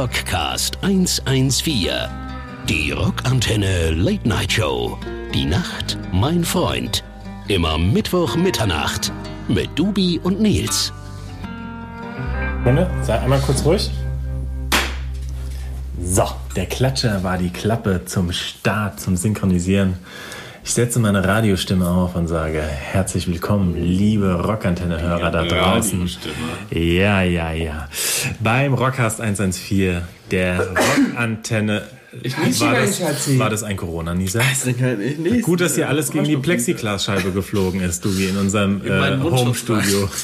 Rockcast 114. Die Rockantenne Late Night Show. Die Nacht, mein Freund. Immer Mittwoch Mitternacht mit Dubi und Nils. Freunde, sei einmal kurz ruhig. So, der Klatscher war die Klappe zum Start, zum Synchronisieren. Ich setze meine Radiostimme auf und sage herzlich willkommen, liebe Rockantenne-Hörer da draußen. Ja, ja, ja. Beim Rockcast 114, der Rockantenne. Ich nieße war, das, Schatzi. war das ein Corona-Nieser? Nicht. Gut, dass hier alles gegen die Plexiglasscheibe geflogen ist, du wie in unserem äh, Home-Studio.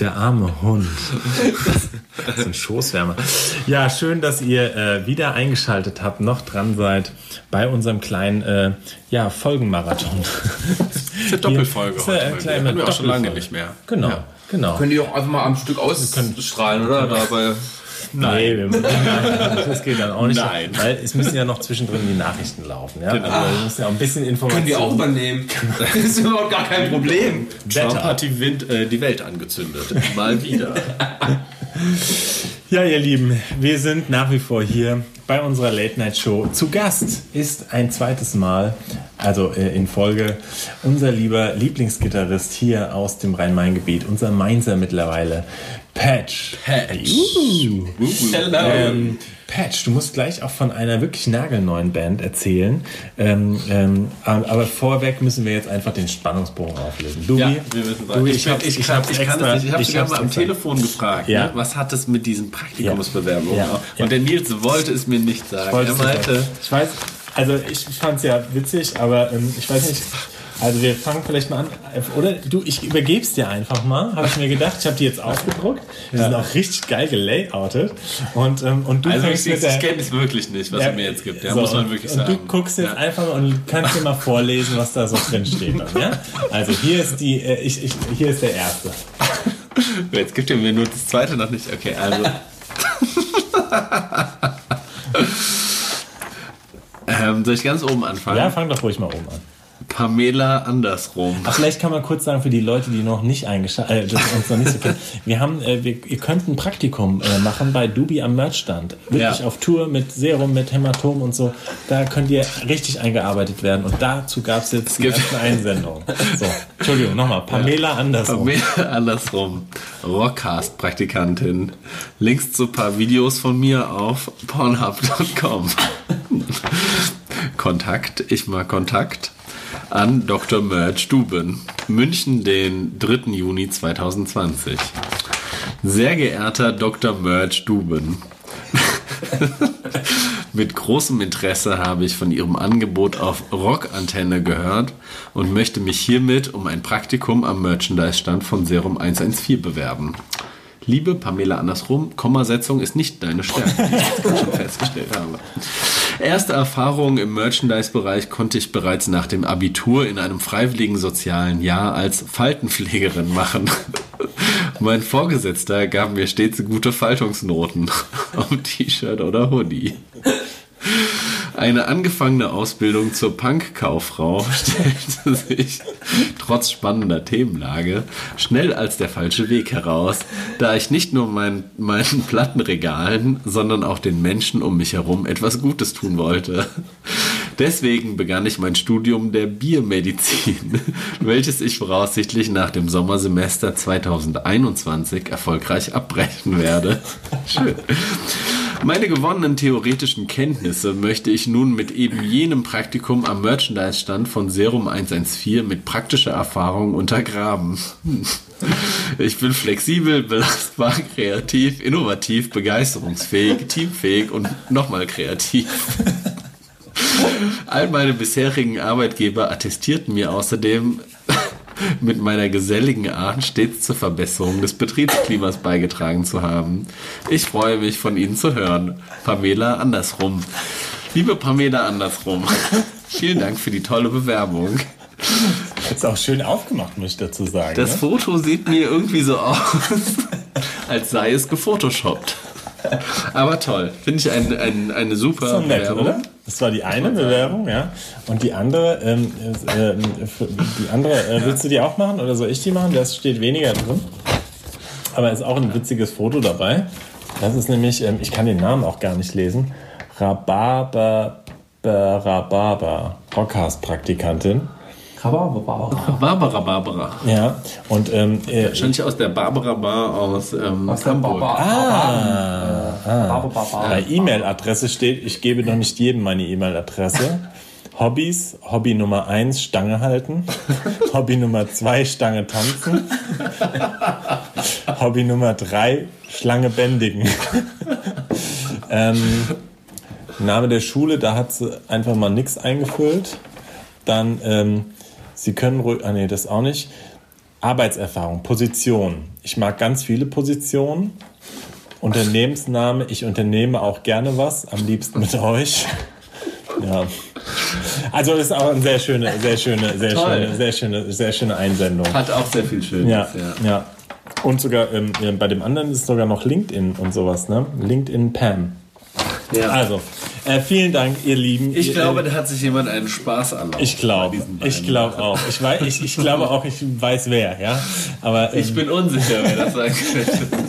Der arme Hund. Das ist ein Schoßwärmer. Ja, schön, dass ihr äh, wieder eingeschaltet habt, noch dran seid bei unserem kleinen äh, ja, Folgenmarathon. Das ist eine Doppelfolge Hier ist eine heute. mir. kleine Hatten wir auch schon lange nicht mehr. Genau, Ja. genau. Können die auch einfach mal am Stück ausstrahlen, oder? Dabei. Nee, wir, das geht dann auch nicht. Nein. Weil es müssen ja noch zwischendrin die Nachrichten laufen. Ja? Also, wir müssen ja auch ein bisschen Informationen. Können die auch übernehmen. Das ist überhaupt gar kein Problem. Trump Wetter. hat die, Wind, äh, die Welt angezündet. Mal wieder. Ja, ihr Lieben, wir sind nach wie vor hier bei unserer Late Night Show. Zu Gast ist ein zweites Mal, also äh, in Folge, unser lieber Lieblingsgitarrist hier aus dem Rhein-Main-Gebiet, unser Mainzer mittlerweile, Patch. Patch. Uh. Hello. Ähm, Patch, du musst gleich auch von einer wirklich nagelneuen Band erzählen. Ähm, ähm, aber vorweg müssen wir jetzt einfach den Spannungsbogen auflösen. Dubi, Ja, wir müssen Dubi, ich, ich, ich, hab's ich kann es nicht. Ich habe ich sogar mal am extra- Telefon gefragt, Ja. ne? was hat es mit diesen Praktikumsbewerbungen? Ja. Und der Nils wollte es mir nicht sagen. Er meinte, ich weiß, also ich, ich fand es ja witzig, aber ähm, ich weiß nicht. Also wir fangen vielleicht mal an, oder du, ich übergebe es dir einfach mal, habe ich mir gedacht. Ich habe die jetzt ausgedruckt. Die sind auch richtig geil gelayoutet. Und, ähm, und du also ich, ich, ich kenne es wirklich nicht, was Ja, er mir jetzt gibt. Ja, so, muss man und- wirklich und sagen. du guckst jetzt einfach mal und kannst dir mal vorlesen, was da so drin steht. Dann, ja? Also hier ist die, äh, ich, ich, hier ist der erste. Jetzt gibt er mir nur das zweite noch nicht. Okay, also. ähm, soll ich ganz oben anfangen? Ja, fang doch ruhig mal oben an. Pamela andersrum. Ach, vielleicht kann man kurz sagen für die Leute, die noch nicht eingeschaltet, äh, uns noch nicht so kennen. Wir haben, äh, wir, ihr könnt ein Praktikum äh, machen bei Dubi am Merchstand. Wirklich Ja. auf Tour mit Serum, mit Hämatom und so. Da könnt ihr richtig eingearbeitet werden. Und dazu gab es jetzt die ersten Einsendungen. So, Entschuldigung, nochmal. Pamela andersrum. Pamela andersrum. Rockcast-Praktikantin. Links zu ein paar Videos von mir auf pornhub.com. Kontakt, ich mag Kontakt an Dr. Merch Duben. München, den 3. Juni 2020. Sehr geehrter Dr. Merch Duben. Mit großem Interesse habe ich von Ihrem Angebot auf Rockantenne gehört und möchte mich hiermit um ein Praktikum am Merchandise-Stand von Serum 114 bewerben. Liebe Pamela Andersrum, Kommasetzung ist nicht deine Stärke, wie ich schon festgestellt habe. Erste Erfahrungen im Merchandise-Bereich konnte ich bereits nach dem Abitur in einem freiwilligen sozialen Jahr als Faltenpflegerin machen. Mein Vorgesetzter gab mir stets gute Faltungsnoten auf T-Shirt oder Hoodie. Eine angefangene Ausbildung zur Punk-Kauffrau stellte sich trotz spannender Themenlage schnell als der falsche Weg heraus, da ich nicht nur mein, meinen Plattenregalen, sondern auch den Menschen um mich herum etwas Gutes tun wollte. Deswegen begann ich mein Studium der Biermedizin, welches ich voraussichtlich nach dem Sommersemester 2021 erfolgreich abbrechen werde. Schön. Meine gewonnenen theoretischen Kenntnisse möchte ich nun mit eben jenem Praktikum am Merchandise-Stand von Serum 114 mit praktischer Erfahrung untergraben. Ich bin flexibel, belastbar, kreativ, innovativ, begeisterungsfähig, teamfähig und nochmal kreativ. All meine bisherigen Arbeitgeber attestierten mir außerdem, mit meiner geselligen Art stets zur Verbesserung des Betriebsklimas beigetragen zu haben. Ich freue mich, von Ihnen zu hören. Pamela Andersrum. Liebe Pamela Andersrum, vielen Dank für die tolle Bewerbung. Ist auch schön aufgemacht, muss ich dazu sagen. Das ne? Foto sieht mir irgendwie so aus, als sei es gefotoshoppt. Aber toll, finde ich ein, ein, eine super So nett, Bewerbung. oder? Das war die eine Bewerbung, ja. Und die andere, ähm, äh, ähm, die andere, äh, willst du die auch machen oder soll ich die machen? Da steht weniger drin. Aber ist auch ein witziges Foto dabei. Das ist nämlich, ähm, ich kann den Namen auch gar nicht lesen. Rhabarber, Rhabarber, Podcast-Praktikantin. Rhabarber. Barbara Barbara. Ja, und ähm, äh, Wahrscheinlich aus der Barbara Bar aus, ähm, Aus Hamburg. Baba. Ah. bei E-Mail-Adresse steht, ich gebe noch nicht jedem meine E-Mail-Adresse. Hobbys, Hobby Nummer 1, Stange halten. Hobby Nummer 2, Stange tanzen. Hobby Nummer 3, Schlange bändigen. ähm, Name der Schule, da hat sie einfach mal nichts eingefüllt. Dann, ähm, Sie können ruhig, ah nee, das auch nicht. Arbeitserfahrung, Position. Ich mag ganz viele Positionen. Unternehmensname, ich unternehme auch gerne was, am liebsten mit euch. Ja. Also das ist auch eine sehr schöne, sehr schöne, sehr Toll. schöne, sehr schöne, sehr schöne Einsendung. Hat auch sehr viel Schönes. Ja, ja. Und sogar ähm, ja, bei dem anderen ist sogar noch LinkedIn und sowas, ne? LinkedIn Pam. Ja. Also, äh, vielen Dank, ihr Lieben. Ich Ihr, glaube, da hat sich jemand einen Spaß erlaubt. ich glaube, ich glaube auch. Ich, weiß, ich, ich glaube auch, ich weiß wer, ja. Aber ähm, Ich bin unsicher, wer das sagen könnte.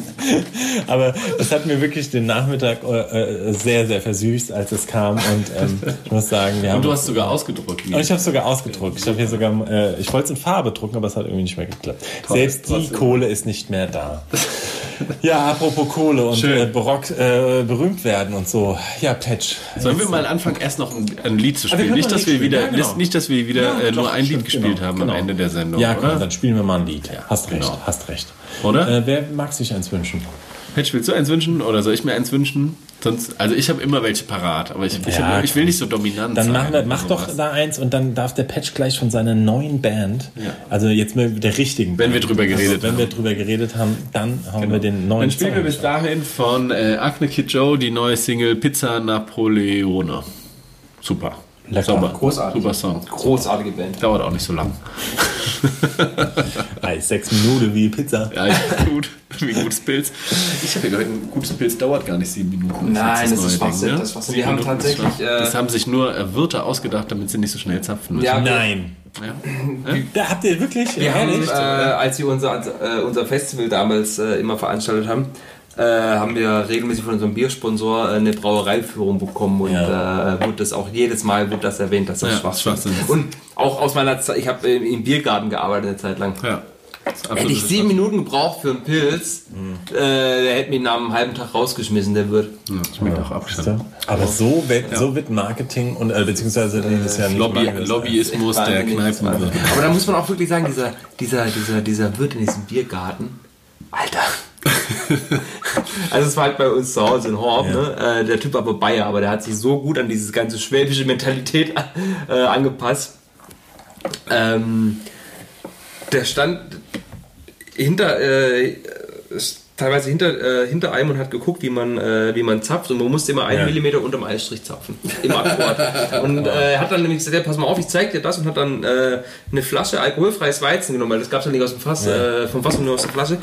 Aber das hat mir wirklich den Nachmittag äh, äh, sehr, sehr versüßt, als es kam. Und ähm, ich muss sagen, wir haben. Und du hast sogar ausgedruckt. und ich habe es sogar ausgedruckt. Ich habe hier sogar, äh, ich wollte es in Farbe drucken, aber es hat irgendwie nicht mehr geklappt. Selbst die. Kohle ist nicht mehr da. Ja, apropos Kohle und äh, Barock, äh, berühmt werden und so. Ja, Patch. Sollen wir mal anfangen, erst noch ein, ein Lied zu spielen? Nicht, dass Lied wieder, ja, genau. nicht, dass wir wieder Ja, äh, nur ein Lied gespielt genau, haben genau. am Ende der Sendung. Ja, komm, dann spielen wir mal ein Lied. hast recht, genau. hast recht. Oder? Äh, wer mag sich eins wünschen? Patch, willst du eins wünschen oder soll ich mir eins wünschen? Sonst, also ich habe immer welche parat, aber ich, ich, Ja, hab, ich will nicht so dominant Dann sein. machen wir, oder mach doch da eins und dann darf der Patch gleich von seiner neuen Band, also jetzt mit der richtigen Wenn wir drüber geredet wenn haben. wir drüber geredet haben, dann hauen wir den neuen Dann spielen wir Song. bis dahin von äh, Acne Kid Joe die neue Single Pizza Napoleone. Super. Lecker. Sauber. Großartig. Super Song. Großartige Band. Dauert auch nicht so lang. Ei, sechs Minuten wie Pizza. Ja, gut. Wie ein gutes Pilz. Ich habe ja gehört, ein gutes Pilz dauert gar nicht sieben Minuten. Nein, das neue ist Schwachsinn, Ding, das Wir haben tatsächlich, schon- äh, das haben sich nur äh, Wirte ausgedacht, damit sie nicht so schnell zapfen müssen. Ja, Nein. Ja. Da habt ihr wirklich? Wir haben, Ehrlich? äh, als wir unser, äh, unser Festival damals äh, immer veranstaltet haben, äh, haben wir regelmäßig von unserem Biersponsor äh, eine Brauereiführung bekommen und Ja. äh, wurde das auch jedes Mal wird das erwähnt, dass das Ja, Schwachsinn ist. Schwachsinn ist. Und auch aus meiner Zeit, ich habe im Biergarten gearbeitet eine Zeit lang. Ja. Hätte ich sieben Minuten gebraucht für einen Pilz, äh, der hätte mich nach einem halben Tag rausgeschmissen, der wird. Ja, schmeckt auch abgeschnitten. Aber so wird, so wird Marketing und äh, beziehungsweise das ist ja Lobby, Lobbyismus der Kneipen. Aber da muss man auch wirklich sagen, dieser, dieser, dieser, dieser Wirt in diesem Biergarten, Alter. also es war halt bei uns zu Hause in Horb, ne? Äh, der Typ war aber Bayer, aber der hat sich so gut an diese ganze schwäbische Mentalität äh, angepasst. Ähm, der stand hinter, äh, teilweise hinter, äh, hinter einem und hat geguckt, wie man, äh, wie man zapft und man musste immer einen Ja. Millimeter unterm Eisstrich zapfen. Immer akkurat. Und äh, er hat dann nämlich gesagt, ja, pass mal auf, ich zeig dir das und hat dann äh, eine Flasche alkoholfreies Weizen genommen, weil das gab es ja nicht aus dem Fass, äh, vom Fass und nur aus der Flasche.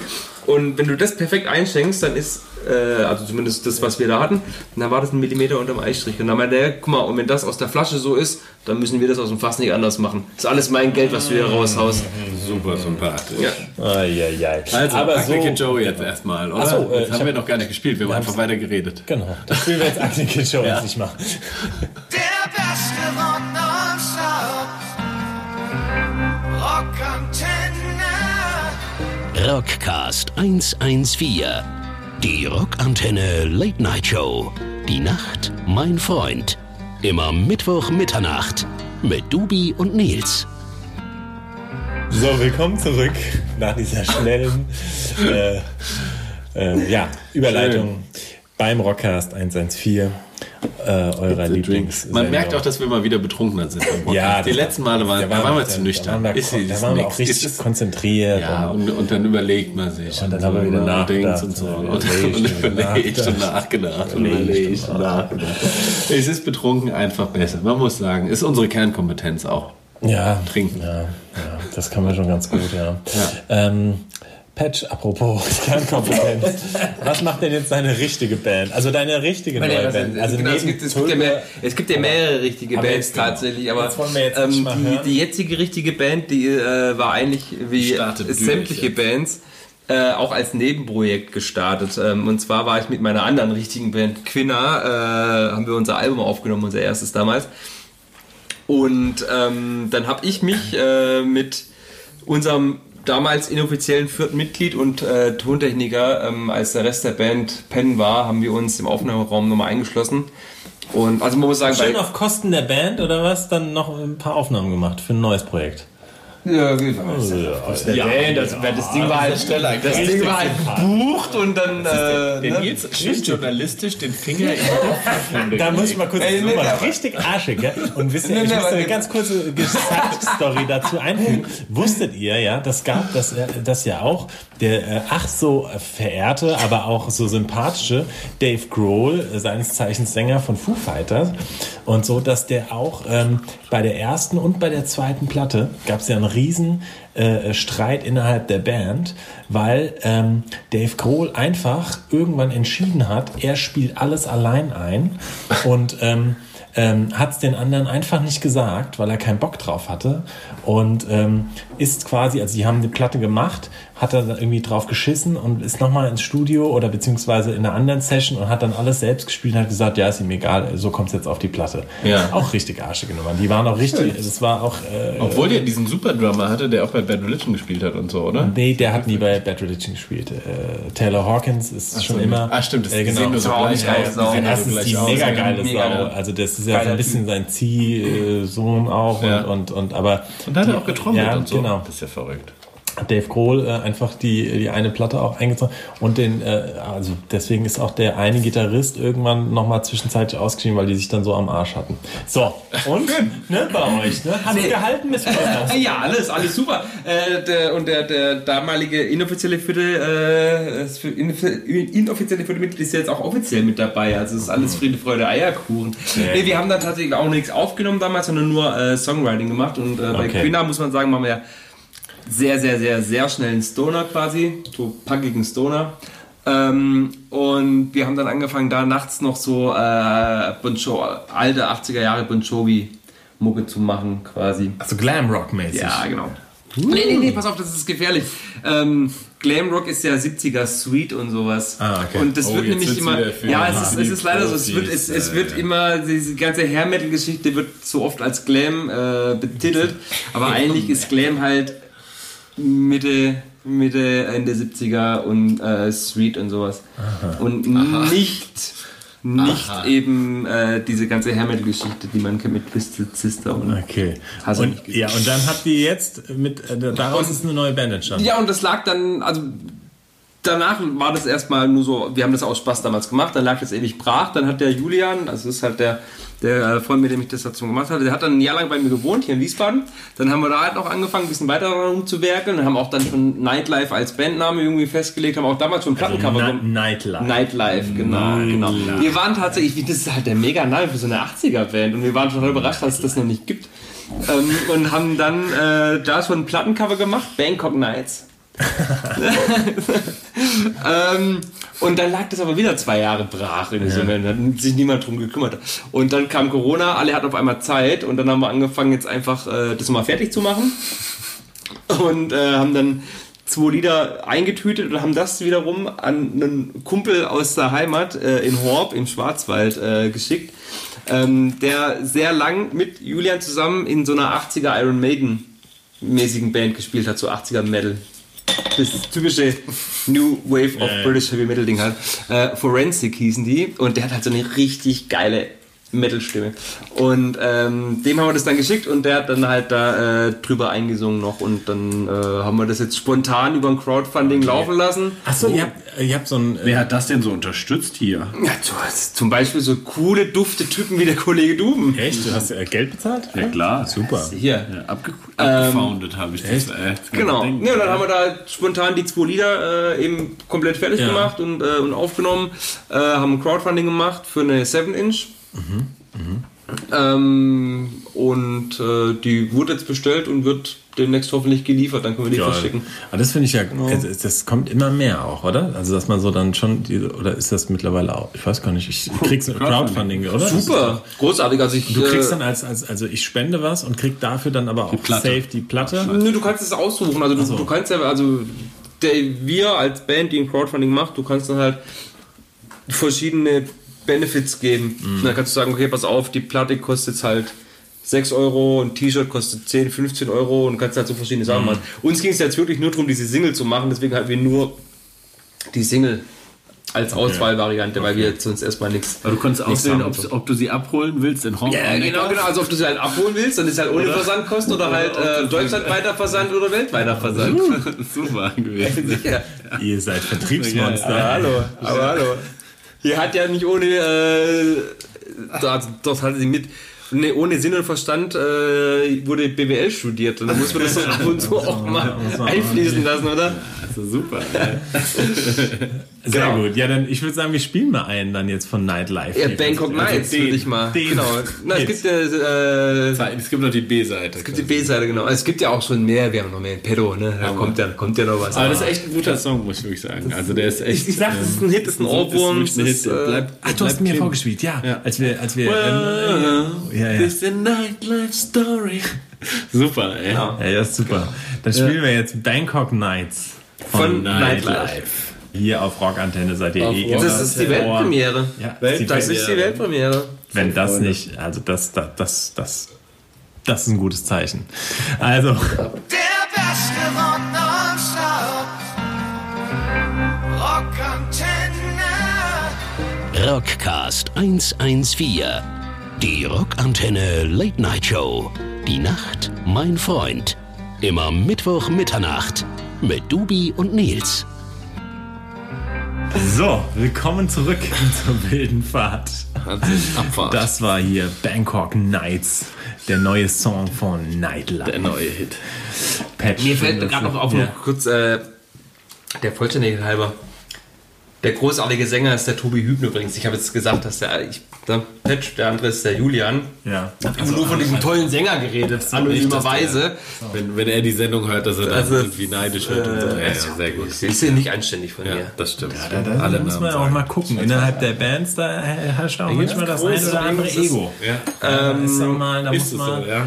Und wenn du das perfekt einschenkst, dann ist, äh, also zumindest das, was wir da hatten, dann war das ein Millimeter unterm Eisstrich. Und dann meinte er, guck mal, und wenn das aus der Flasche so ist, dann müssen wir das aus dem Fass nicht anders machen. Das ist alles mein Geld, was du hier raushaust. Super sympathisch. Ja. Eieiei. Also, aber Acne so, Joe jetzt erstmal, oder? So, äh, das haben hab- wir noch gar nicht gespielt, wir haben einfach weiter geredet. genau, das spielen wir jetzt Acne Kid Show Ja. jetzt nicht mal. Der beste Rock. Rockantenne. Rockcast 114. Die Rockantenne Late Night Show. Die Nacht, mein Freund. Immer Mittwoch Mitternacht mit Dubi und Nils. So, willkommen zurück nach dieser schnellen äh, äh, ja, Überleitung beim Rockcast 114 äh, eurer Lieblings. Man merkt auch, dass wir mal wieder betrunkener sind. ja, die letzten Male waren, da waren wir zu nüchtern. Da waren wir, Ist- da waren wir auch richtig Ist- konzentriert. Ja, und, und, dann überlegt man sich. Und dann haben wir wieder und nachgedacht und so. und Und, überlegt und nachgedacht. und Überlegt und nachgedacht. Es ist betrunken einfach besser. Man muss sagen, ist unsere Kernkompetenz auch. ja, Trinken. Ja, ja, das kann man schon ganz gut, ja. Ähm, Patch, apropos Kernkompetenz. Was macht denn jetzt deine richtige Band? Also deine richtige neue Band? Also genau, es, gibt, es, gibt ja mehr, es gibt ja mehrere richtige Bands genau. tatsächlich, aber ähm, die, die jetzige richtige Band, die äh, war eigentlich wie sämtliche jetzt. Bands äh, auch als Nebenprojekt gestartet. Ähm, und zwar war ich mit meiner anderen richtigen Band Quinna, äh, haben wir unser Album aufgenommen, unser erstes damals. Und ähm, dann habe ich mich äh, mit unserem damals inoffiziellen vierten Mitglied und äh, Tontechniker, ähm, als der Rest der Band pennen war, haben wir uns im Aufnahmeraum nochmal eingeschlossen. Und also man muss sagen, Schön auf Kosten der Band oder was? Dann noch ein paar Aufnahmen gemacht für ein neues Projekt. Ja, Ja, ja, das, das Ding war halt, das Ding war halt bucht und dann äh, Der ne? Nils schön journalistisch den Finger in die. Da muss ich mal kurz Ey, nee, richtig arschig, gell? Und wisst ihr, Nee, ich nee, muss eine ganz kurze Story dazu einfügen. Wusstet ihr ja, das gab das, äh, das ja auch, der äh, ach so verehrte, aber auch so sympathische Dave Grohl, äh, seines Zeichens Sänger von Foo Fighters und so, dass der auch ähm, bei der ersten und bei der zweiten Platte gab es ja einen riesen äh, Streit innerhalb der Band, weil ähm, Dave Grohl einfach irgendwann entschieden hat, er spielt alles allein ein und ähm, ähm, hat es den anderen einfach nicht gesagt, weil er keinen Bock drauf hatte und ähm, ist quasi, also die haben eine Platte gemacht, hat er dann irgendwie drauf geschissen und ist nochmal ins Studio oder beziehungsweise in einer anderen Session und hat dann alles selbst gespielt und hat gesagt, ja, ist ihm egal, so kommt es jetzt auf die Platte. Ja. Auch richtig arschige Nummern. Die waren auch richtig, das war auch... Äh, Obwohl der diesen Superdrummer hatte, der auch bei Bad Religion gespielt hat und so, oder? Nee, der hat nie bei Bad Religion gespielt. Äh, Taylor Hawkins ist schon so, immer. ah, stimmt, das- äh, die genau. sehen nur so Das gleich nicht geil, aus. Erstens gleich die mega geile Sau. ja. Also das ist ja so ein bisschen sein Ziehsohn auch Ja. und, und, und aber Und da hat er auch getrommelt ja, und so. genau. Das ist ja verrückt. Dave Grohl äh, einfach die, die eine Platte auch eingezogen und den, äh, also deswegen ist auch der eine Gitarrist irgendwann nochmal zwischenzeitlich ausgeschieden, weil die sich dann so am Arsch hatten. So, und ne, bei euch, ne? Hat Nee. gehalten, Miss Podcast? Ja, alles, alles super. Äh, der, und der, der damalige inoffizielle vierte, äh, inoffizielle vierte Mitglied ist ja jetzt auch offiziell mit dabei. Also es ist alles Friede, Freude, Eierkuchen. Nee, wir haben da tatsächlich auch nichts aufgenommen damals, sondern nur äh, Songwriting gemacht. Und äh, bei Okay. Quina muss man sagen, machen wir ja sehr, sehr, sehr, sehr schnellen Stoner quasi, so packigen Stoner. Ähm, und wir haben dann angefangen, da nachts noch so äh, bon Jo- alte 80er Jahre Bon Jovi Mucke zu machen quasi. Also Glamrock-mäßig. Ja, genau. Nee, nee, nee, pass auf, das ist gefährlich. Ähm, Glamrock ist ja 70er Sweet und sowas. Ah, okay. Und das Oh, wird nämlich immer. Ja, es ist, es ist leider so. Es wird, es, es wird immer, diese ganze Hair Metal-Geschichte wird so oft als Glam äh, betitelt. Aber eigentlich ist Glam halt Mitte, Mitte, Ende 70er und äh, Street und sowas. Und nicht. Nicht eben äh, diese ganze Hair Metal-Geschichte, die man kennt mit Twisted Sister und Okay. Und, ja, und dann habt ihr jetzt mit, äh, daraus ist eine neue Band entstanden. Ja, und das lag dann, also danach war das erstmal nur so, wir haben das aus Spaß damals gemacht, dann lag das ewig brach, dann hat der Julian, also das ist halt der, der Freund, mit dem ich das dazu gemacht hatte, der hat dann ein Jahr lang bei mir gewohnt, hier in Wiesbaden. Dann haben wir da halt noch angefangen, ein bisschen weiter rumzuwerkeln und haben auch dann schon Nightlife als Bandname irgendwie festgelegt, haben auch damals schon Plattencover Na, gemacht. Nightlife. Nightlife, genau, genau. Wir waren tatsächlich, das ist halt der mega Name für so eine 80er-Band und wir waren total überrascht, dass es das noch nicht gibt. Ähm, und haben dann äh, da schon ein Plattencover gemacht, Bangkok Nights. ähm, und dann lag das aber wieder zwei Jahre brach in diesem Moment, hat sich niemand drum gekümmert. Und dann kam Corona, alle hatten auf einmal Zeit und dann haben wir angefangen, jetzt einfach äh, das mal fertig zu machen. Und äh, haben dann zwei Lieder eingetütet und haben das wiederum an einen Kumpel aus der Heimat äh, in Horb im Schwarzwald äh, geschickt, ähm, der sehr lang mit Julian zusammen in so einer 80er Iron Maiden mäßigen Band gespielt hat, so 80er Metal. Das typische New Wave of British Heavy Metal Ding halt. Äh, Forensic hießen die und der hat halt so eine richtig geile Metal-Stimme. Und ähm, dem haben wir das dann geschickt und der hat dann halt da äh, drüber eingesungen noch und dann äh, haben wir das jetzt spontan über ein Crowdfunding laufen lassen. Achso, ihr habt, ihr habt so ein. Wer hat das denn so unterstützt hier? Ja, so, zum Beispiel so coole, dufte Typen wie der Kollege Duben. Echt? Du hast äh, Geld bezahlt? Ja klar. Super. Hier. Ja, abge abgefoundet habe ich das. Äh, Genau. Ding. Ja, und dann haben wir da spontan die zwei Lieder äh, eben komplett fertig Ja. gemacht und, äh, und aufgenommen, äh, haben ein Crowdfunding gemacht für eine 7-Inch. Ähm, und äh, die wurde jetzt bestellt und wird demnächst hoffentlich geliefert, dann können wir die Geil. verschicken. Aber das finde ich ja, also das kommt immer mehr auch, oder? Also dass man so dann schon, die, oder ist das mittlerweile auch, ich weiß gar nicht, ich krieg's ein Crowdfunding, oder? Super, großartig. Also ich, Du kriegst äh, dann als, als, also ich spende was und krieg dafür dann aber auch Platte. safe die Platte. Nö, du kannst es aussuchen. Also du, du kannst ja, also der, wir als Band, die ein Crowdfunding macht, du kannst dann halt verschiedene Benefits geben. Mhm. Dann kannst du sagen, okay, pass auf, die Platte kostet jetzt halt 6 Euro, ein T-Shirt kostet 10, 15 Euro und kannst halt so verschiedene Mhm. Sachen machen. Uns ging es jetzt wirklich nur darum, diese Single zu machen, deswegen hatten wir nur die Single als Auswahlvariante, weil wir jetzt sonst erstmal nichts. Aber du nichts auswählen, ob, ob du sie abholen willst in Hongkong. Ja, genau, genau. Also ob du sie halt abholen willst, dann ist halt ohne Oder- Versandkosten oder halt äh, deutschlandweiter Versand oder weltweiter Versand. Super gewesen. Sicher. Ihr seid Vertriebsmonster. Aber hallo, aber hallo. Hier hat ja nicht ohne, äh, dort, dort hatte sie mit, ne, ohne Sinn und Verstand äh, wurde BWL studiert. Und da muss man das doch ab und zu auch mal einfließen lassen, oder? Also super. Sehr Genau. gut. Ja, dann ich würde sagen, wir spielen mal einen dann jetzt von Nightlife. Ja. Bangkok Also Nights, würde ich mal. den. Genau. Na, es gibt ja, äh, Es gibt noch die B-Seite. es gibt die B-Seite, genau. Es gibt ja auch schon mehr, wir haben noch mehr in Pedo, ne? Da kommt ja, kommt ja noch was. Aber das ist echt ein guter Song, muss ich wirklich sagen. Also der ist echt. ich, ich sag, das ist ein Hit, das ist ein Ohrwurm. Ist ein Hit. ist, äh, Bleibt- Ach, du hast mir vorgespielt, ja. Ja. Als wir, als wir. ähm, ja, ja. This is a nightlife story. Super, ey. Ja. Ja, ja, ist super. Dann spielen wir jetzt Bangkok Nights Von Nightlife. hier auf Rockantenne seid ihr Auf eh Das ist die. Weltpremiere. Ja, Welt- die Das ist die Weltpremiere. Wenn das nicht, also das, das, das, das, das ist ein gutes Zeichen. Also, Der beste Rock nonstop. Rockantenne. Rockcast 114. Die Rockantenne Late Night Show. Die Nacht, mein Freund. Immer Mittwoch Mitternacht mit Dubi und Nils. so, willkommen zurück zur wilden Fahrt. Abfahrt. Das war hier Bangkok Nights, der neue Song von Nightlife. der neue Hit. Patch, Mir fällt gerade noch auf, ja. noch kurz äh, der Vollständigkeit halber. Der großartige Sänger ist der Tobi Hübner übrigens. Ich habe jetzt gesagt, dass der, ich, der Patch, der andere ist der Julian. Ja. Ich habe nur von diesem tollen Sänger geredet, anonymerweise. Wenn, wenn er die Sendung hört, dass er dann Also, irgendwie neidisch wird und so. Ja, ja, sehr gut. Das ist ja nicht anständig von Ja, mir. das stimmt. Da, da Alle muss man auch sagen. mal gucken. Innerhalb der Bands, da herrscht auch manchmal das ein große oder andere Ego. Ja. Da ist auch mal, da Ist muss es so, man ja?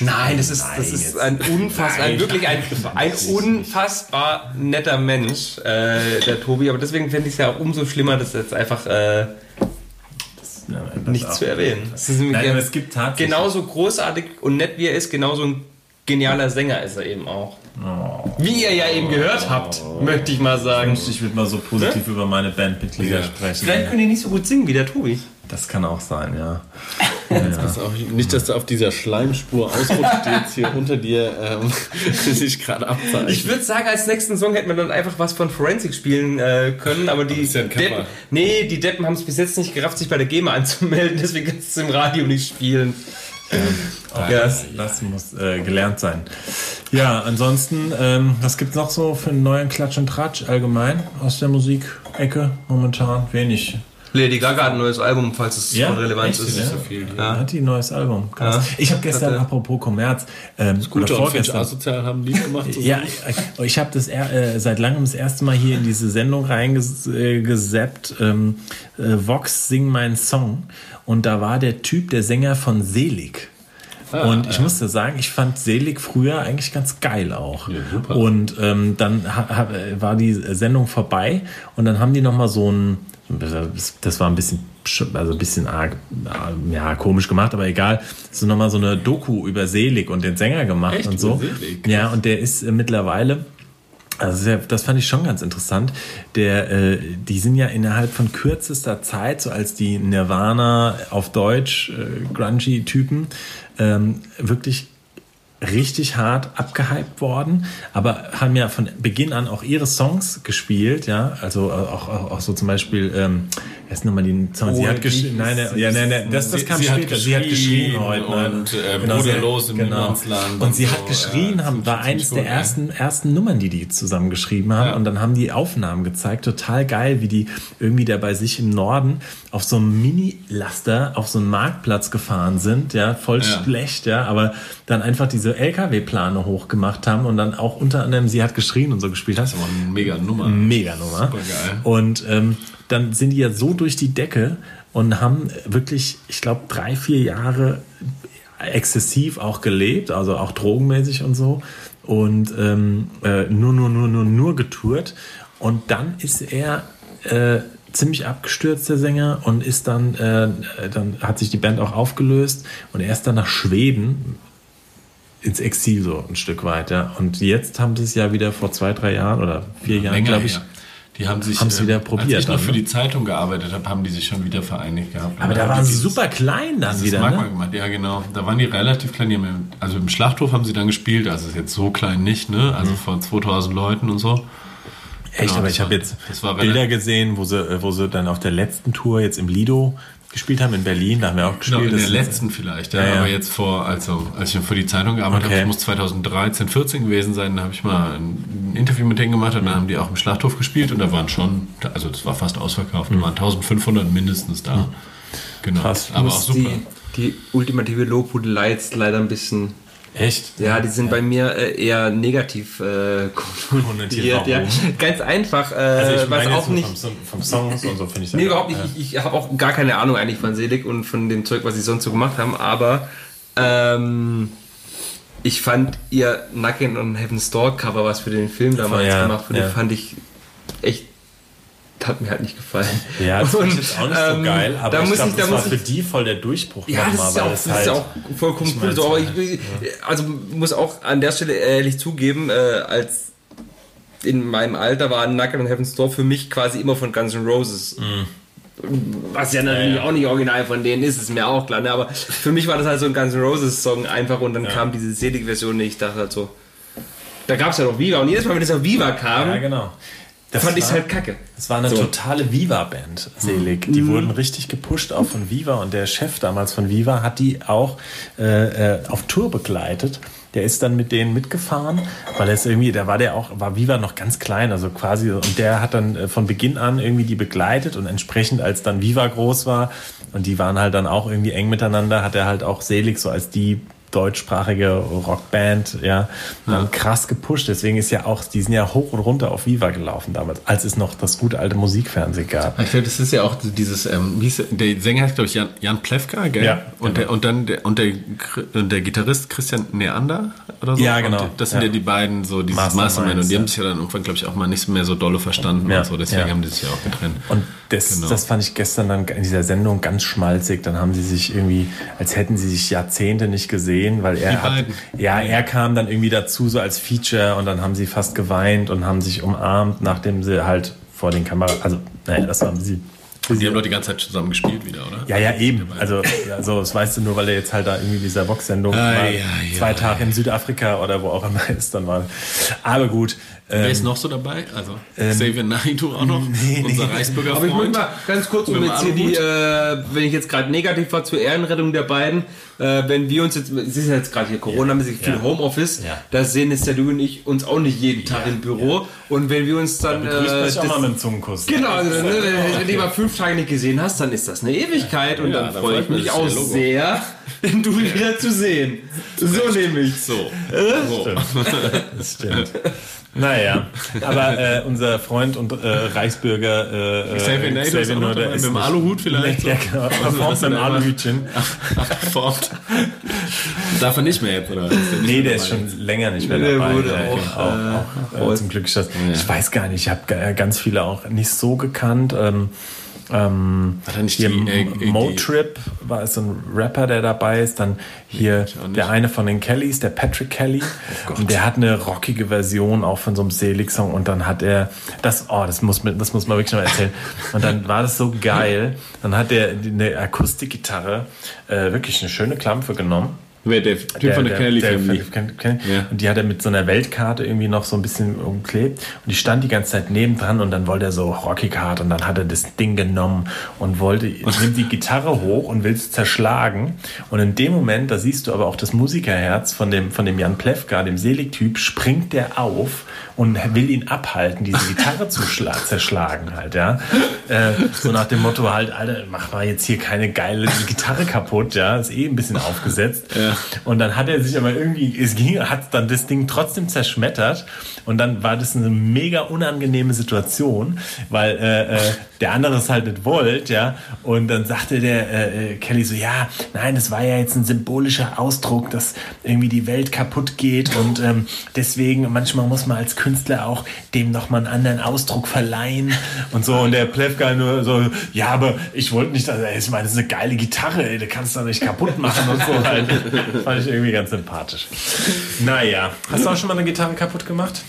Nein, das ist, das ist ein unfassbar, ein, wirklich ein, ein unfassbar netter Mensch, äh, der Tobi. Aber deswegen finde ich es ja auch umso schlimmer, das jetzt einfach äh, Ja, das nicht auch. zu erwähnen. Nein, ja aber es gibt tatsächlich. genauso großartig und nett wie er ist, genauso ein genialer Sänger ist er eben auch. Wie ihr ja eben gehört habt, möchte ich mal sagen. Ich würde mal so positiv über meine Bandmitglieder sprechen. Vielleicht können die nicht so gut singen wie der Tobi. Das kann auch sein, ja. Pass auf, nicht, dass du auf dieser Schleimspur ausrutscht, die jetzt hier unter dir ähm, sich gerade abzeichnet. Ich würde sagen, als nächsten Song hätten wir dann einfach was von Forensic spielen äh, können, aber die ist ja. Deppen, nee, die Deppen haben es bis jetzt nicht gerafft, sich bei der GEMA anzumelden, deswegen kannst du es im Radio nicht spielen. Ja, das, das muss äh, gelernt sein. Ja, ansonsten, ähm, was gibt's noch so für einen neuen Klatsch und Tratsch allgemein aus der Musikecke? Momentan wenig. Lady Gaga hat ein neues Album, falls es von Relevanz echt, ist. ja? so viel hier. Hat die ein neues Album? Krass. Ich habe gestern, Hatte- apropos Kommerz, ähm, oder vorgestern, Asozial haben Lied gemacht. Ja, ich- ich habe das äh, seit langem das erste Mal hier in diese Sendung reingesappt. Ähm, äh, Vox Sing meinen Song. Und da war der Typ, der Sänger von Selig. und ich musste sagen, ich fand Selig früher eigentlich ganz geil auch. super. Und ähm, dann war die Sendung vorbei und dann haben die noch mal so ein, das war ein bisschen, sch- also ein bisschen arg, ja, komisch gemacht, aber egal, so noch mal so eine Doku über Selig und den Sänger gemacht Echt? und so. Ja, und der ist äh, mittlerweile also sehr, das fand ich schon ganz interessant. Der, äh, die sind ja innerhalb von kürzester Zeit, so als die Nirvana auf Deutsch, äh, grungy-Typen, ähm, wirklich richtig hart abgehypt worden, aber haben ja von Beginn an auch ihre Songs gespielt, ja, also auch, auch, auch so zum Beispiel, ähm, erst nochmal die Song, sie Oh, hat geschrien, nein, nein, ja, nein, nein, das, das Sie- kam sie hat später, sie hat geschrien heute, und, äh, Genau, sie hat- Bruderlos im genau. Niemandsland Und sie so, hat geschrien, ja, haben, war ziemlich der ja. ersten, ersten Nummern, die die zusammen geschrieben haben. Ja. und dann haben die Aufnahmen gezeigt, total geil, wie die irgendwie da bei sich im Norden auf so einem Mini-Laster auf so einen Marktplatz gefahren sind, ja, voll schlecht, ja, aber dann einfach diese LKW-Plane hochgemacht haben und dann auch unter anderem sie hat geschrien und so gespielt hat. Das war eine mega Nummer. Mega Nummer. Supergeil. Und ähm, dann sind die ja so durch die Decke und haben wirklich, ich glaube, drei, vier Jahre exzessiv auch gelebt, also auch drogenmäßig und so. Und ähm, äh, nur, nur, nur, nur, nur getourt. Und dann ist er äh, ziemlich abgestürzt, der Sänger, und ist dann, äh, dann hat sich die Band auch aufgelöst und er ist dann nach Schweden ins Exil so ein Stück weit, ja. Und jetzt haben sie es ja wieder vor zwei, drei Jahren oder vier Jahren, Länger glaube ich. her. Die haben sich Haben sie wieder äh, probiert Als ich noch dann, für ne? die Zeitung gearbeitet habe, haben die sich schon wieder vereinigt gehabt. Aber da waren sie super klein dann wieder, Magma ne? gemacht. Ja, genau. Da waren die relativ klein. Die haben, also im Schlachthof haben sie dann gespielt. Also ist jetzt so klein nicht, ne? Also vor 2000 Leuten und so. Echt, Genau, aber ich habe jetzt Bilder gesehen, wo sie, wo sie dann auf der letzten Tour jetzt im Lido gespielt haben, in Berlin, da haben wir auch Genau, gespielt. in der Das letzten vielleicht, ja, Ja, aber jetzt vor, also als ich für die Zeitung gearbeitet Okay. habe, ich muss 2013, 14 gewesen sein, da habe ich mal ein Interview mit denen gemacht und dann haben die auch im Schlachthof gespielt und da waren schon, also das war fast ausverkauft, da waren 1500 mindestens da. Genau, Krass. aber auch super. die, die ultimative Lobhudelei jetzt leider ein bisschen. Echt? Ja, die sind bei mir äh, eher negativ äh, Konnotiert. Ja. Ganz einfach, äh, Also ich was meine jetzt auch nicht. vom, vom Songs und so finde ich Nee, ja- überhaupt nicht. Ich, ich habe auch gar keine Ahnung eigentlich von Selig und von dem Zeug, was sie sonst so gemacht haben, aber ähm, ich fand ihr Knockin' on Heaven's Door Cover, was für den Film damals Ja, gemacht wurde, ja. fand ich echt, hat mir halt nicht gefallen. Ja, das Und, jetzt auch nicht so ähm, geil, aber da ich glaube, das war für die voll der Durchbruch Ja, das ist, weil ja auch, das das ist halt, ja auch vollkommen ich cool. So, aber halt, ich, also muss auch an der Stelle ehrlich zugeben, äh, als in meinem Alter war Knockin' on Heaven's Door für mich quasi immer von Guns N' Roses. Was ja natürlich Mhm. Ja, ja. auch nicht original von denen ist, ist mir auch klar. Ne? Aber für mich war das halt so ein Guns N' Roses Song einfach und dann kam diese selige Version und ich dachte halt so, da gab es ja noch Viva und jedes Mal, wenn das auf Viva kam, ja genau. Da fand ich es war- halt kacke. Es war eine So. totale Viva-Band, Selig. Die wurden richtig gepusht auch von Viva und der Chef damals von Viva hat die auch äh, äh, auf Tour begleitet. Der ist dann mit denen mitgefahren, weil es irgendwie, da war der auch, war Viva noch ganz klein, also quasi, und der hat dann äh, von Beginn an irgendwie die begleitet und entsprechend, als dann Viva groß war und die waren halt dann auch irgendwie eng miteinander, hat er halt auch Selig so als die deutschsprachige Rockband, ja, dann krass gepusht. Deswegen ist ja auch, die sind ja hoch und runter auf Viva gelaufen damals, als es noch das gute alte Musikfernsehen gab. Ich glaube, das ist ja auch dieses, ähm, wie hieß der, Sänger heißt, glaube ich, Jan, Jan Plewka, gell? Ja, und, genau. der, und dann der, und der, und der Gitarrist Christian Neander oder so. Ja, genau. Und das sind ja, Ja. die beiden, so dieses Mastermind. Und die ja. haben sich ja dann irgendwann, glaube ich, auch mal nicht mehr so dolle verstanden Ja, und so. Deswegen ja. haben die sich ja auch getrennt. Und das, Genau. das fand ich gestern dann in dieser Sendung ganz schmalzig. Dann haben sie sich irgendwie, als hätten sie sich Jahrzehnte nicht gesehen, weil er hat, ja, er kam dann irgendwie dazu so als Feature und dann haben sie fast geweint und haben sich umarmt, nachdem sie halt vor den Kameras, also, naja, das war sie. Und die haben doch die ganze Zeit zusammen gespielt wieder, oder? Ja, ja, eben. Also, ja, so, das weißt du nur, weil er jetzt halt da irgendwie dieser Box-Sendung Ah, ja, ja, zwei Tage in Südafrika oder wo auch immer ist, dann war. Aber gut. Wer Ähm, ist noch so dabei? Also Xavier Naidoo auch noch, nee, unser nee. Reichsbürger Aber ich muss Freund. mal ganz kurz, um jetzt hier die, äh, wenn ich jetzt gerade negativ war zur Ehrenrettung der beiden, äh, wenn wir uns jetzt, es ist ja jetzt gerade hier Corona-mäßig viel Ja. Homeoffice, Ja. da sehen es ja du und ich uns auch nicht jeden Tag im Büro. Und wenn wir uns dann. Grüßt äh, euch auch das- mal mit dem Zungenkuss. Genau, also, ne, wenn du die mal fünf Tage nicht gesehen hast, dann ist das eine Ewigkeit und Ja, dann da freue ich mich auch der Sehr, du wieder zu sehen. So nämlich. So. so. Das stimmt. Naja, aber äh, unser Freund und äh, Reichsbürger äh, Xavier Naidoo ist auch dabei, mit dem Aluhut vielleicht Ja, genau. Performt ist mit dem Aluhütchen. Abgeformt. Darf er nicht mehr jetzt, oder? Nee, der ist schon länger nicht mehr Der dabei. wurde Ja, auch, auch, auch, äh, zum Glück ist das. Ich weiß gar nicht, ich habe ganz viele auch nicht so gekannt. Ähm, ähm, Hat er nicht hier die, äh, Motrip war so ein Rapper, der dabei ist. Dann hier der eine von den Kellys, der Patrick Kelly. und der hat eine rockige Version auch von so einem Selig-Song. Und dann hat er das, oh, das muss, man- das muss man wirklich noch erzählen. Und dann war das so geil. Dann hat er eine Akustikgitarre, äh, wirklich eine schöne Klampfe genommen. Wer, der Typ von der, Kelly Family. Ken- Ken- Ja. Und die hat er mit so einer Weltkarte irgendwie noch so ein bisschen umklebt. Und die stand die ganze Zeit nebendran und dann wollte er so rockig hart und dann hat er das Ding genommen und wollte, nimmt die Gitarre hoch und will es zerschlagen. Und in dem Moment, da siehst du aber auch das Musikerherz von dem, von dem Jan Plewka, dem Selig-Typ, springt der auf und will ihn abhalten, diese Gitarre zu schla- zerschlagen halt, ja. Äh, so nach dem Motto halt, Alter, mach mal jetzt hier keine geile Gitarre kaputt, ja, ist eh ein bisschen aufgesetzt. Und dann hat er sich aber irgendwie, es ging, hat dann das Ding trotzdem zerschmettert. Und dann war das eine mega unangenehme Situation, weil äh, äh, der andere es halt nicht wollte, ja. Und dann sagte der äh, äh, Kelly so, ja, nein, das war ja jetzt ein symbolischer Ausdruck, dass irgendwie die Welt kaputt geht und ähm, deswegen manchmal muss man als Künstler auch dem nochmal einen anderen Ausdruck verleihen und so. Und der Plevka nur so, ja, aber ich wollte nicht, also, ich meine, das ist eine geile Gitarre, ey, du kannst doch nicht kaputt machen und so halt. Fand ich irgendwie ganz sympathisch. Naja, hast du auch schon mal eine Gitarre kaputt gemacht?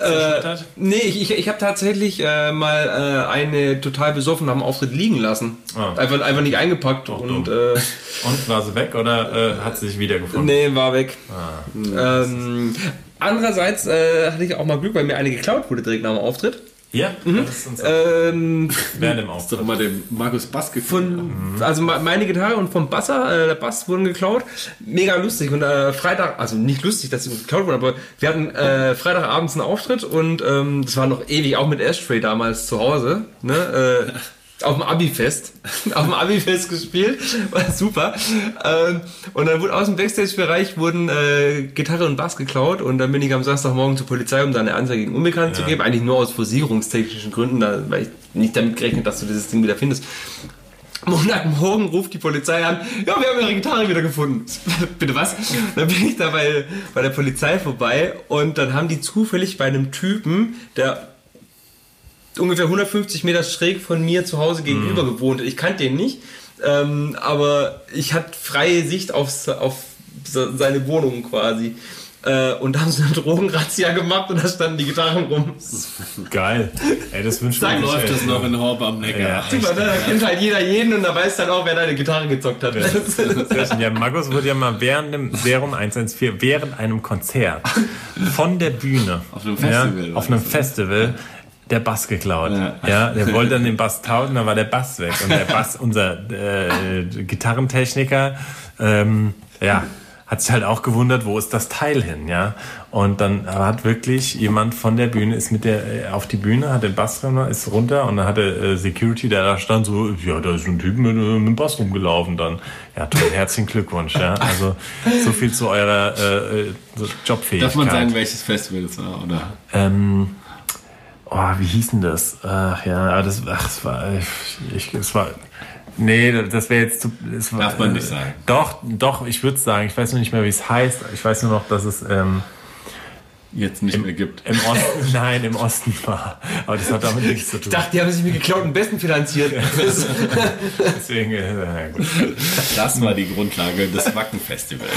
Äh, nee, ich, ich, habe tatsächlich äh, mal äh, eine total besoffen am Auftritt liegen lassen. Ah. Einfach, einfach nicht eingepackt und äh, Und war sie weg oder äh, hat sie sich wiedergefunden? nee, war weg. Ah. Ähm, andererseits äh, hatte ich auch mal Glück, weil mir eine geklaut wurde direkt nach dem Auftritt. Ja, das ist uns Ähm, während dem Doch mal dem Markus Bass gefunden. von, also me- meine Gitarre und vom Basser, äh, der Bass wurden geklaut. Mega lustig. Und äh, Freitag, also nicht lustig, dass sie geklaut wurden, aber wir hatten äh, Freitagabends einen Auftritt und ähm, das war noch ewig, auch mit Ashtray damals zu Hause. Ne? Äh, auf dem Abi-Fest. auf dem Abi-Fest gespielt. War super. Ähm, und dann wurde aus dem Backstage-Bereich wurden äh, Gitarre und Bass geklaut und dann bin ich am Samstagmorgen zur Polizei, um da eine Anzeige gegen Unbekannt zu geben. Eigentlich nur aus versicherungstechnischen Gründen, da, weil ich nicht damit gerechnet, dass du dieses Ding wieder findest. Montagmorgen ruft die Polizei an, ja, wir haben ihre Gitarre wieder gefunden. Bitte was? Dann bin ich da bei, bei der Polizei vorbei und dann haben die zufällig bei einem Typen, der ungefähr 150 Meter schräg von mir zu Hause gegenüber gewohnt. Ich kannte den nicht, ähm, aber ich hatte freie Sicht auf, auf se- seine Wohnung quasi. Äh, und da haben sie eine Drogenrazzia gemacht und da standen die Gitarren rum. Geil. Ey, das wünscht man sich, Läuft ey. das noch in Horb am Neckar? Ja. Super, ne? Da kennt halt jeder jeden und da weiß dann auch, wer deine Gitarre gezockt hat. Schön. Ja, Markus wurde ja mal während dem Serum 114, während einem Konzert von der Bühne Auf einem Festival, ja, auf einem? Festival der Bass geklaut. Ja. Ja. der wollte dann den Bass tauschen, dann war der Bass weg. Und der Bass, unser äh, Gitarrentechniker, ähm, ja, hat sich halt auch gewundert, wo ist das Teil hin, ja. Und dann hat wirklich jemand von der Bühne ist mit der äh, auf die Bühne, hat den Bass runter, ist runter und dann hat der äh, Security, der da stand, so, ja, da ist ein Typ mit, äh, mit dem Bass rumgelaufen dann. Ja, toll, herzlichen Glückwunsch, ja. Also so viel zu eurer äh, äh, Jobfähigkeit. Darf man sagen, welches Festival es war, oder? Ähm, oh, wie hieß denn das? Ach ja, das, ach, das war, ich, es war, nee, das wäre jetzt zu, war, Darf man nicht äh, sagen. Doch, doch, ich würde sagen, ich weiß noch nicht mehr, wie es heißt. Ich weiß nur noch, dass es ähm, Jetzt nicht mehr gibt. im Osten, nein, im Osten war. Aber das hat damit nichts zu tun. Ich dachte, die haben sich mit geklauten Besten finanziert. Deswegen, äh, na gut. Das war die Grundlage des Wacken-Festivals.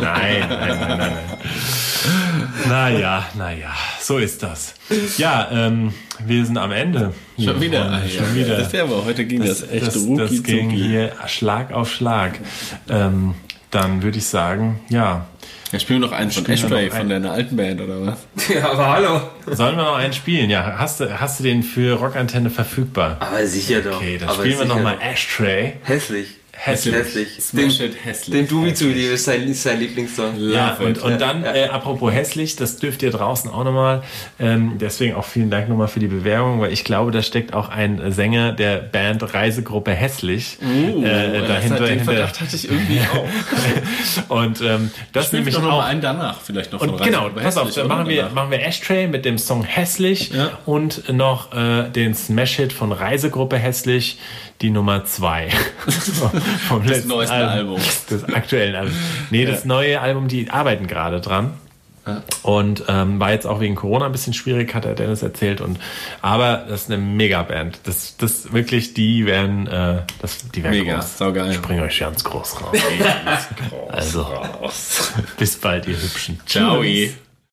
Nein, nein, nein, nein, nein. Naja, naja, so ist das. Ja, ähm, wir sind am Ende. Schon wieder. Ah, schon ja. wieder. Das wäre aber heute ging das, echt das, rucki das ging hier Schlag auf Schlag. Ähm, dann würde ich sagen, ja. Ja, spielen wir noch einen von noch von deiner alten Band, oder was? ja, aber hallo. Sollen wir noch einen spielen? Ja, hast du, hast du den für Rockantenne verfügbar? Aber sicher doch. Okay, dann aber spielen wir nochmal. Ashtray. Hässlich. Hässlich. Hässlich. Smash Den, it hässlich. den Dubi zu liebe ist sein, ist sein Lieblingssong. Ja, Love und, it. und dann, Ja, Äh, apropos hässlich, das dürft ihr draußen auch nochmal. Ähm, deswegen auch vielen Dank nochmal für die Bewerbung, weil ich glaube, da steckt auch ein Sänger der Band Reisegruppe Hässlich Uh, äh, dahinter. den hinter Verdacht hatte ich irgendwie auch. und ähm, das doch noch auch. mal einen danach, vielleicht noch von Und genau, pass auf, dann machen wir, Danach. machen wir Ashtray mit dem Song Hässlich Ja. und noch äh, den Smash-Hit von Reisegruppe Hässlich, die Nummer 2. Vom letzten neuesten Album. Des aktuellen Albums. Nee, das neue Album, die arbeiten gerade dran. Und ähm, war jetzt auch wegen Corona ein bisschen schwierig, hat der Dennis erzählt. Und aber das ist eine Megaband. Das, das wirklich, die werden, äh, das, die werden Mega, groß. saugeil. Ich bringe euch ganz groß raus. also, bis bald, ihr Hübschen. Ciao. Tschüss.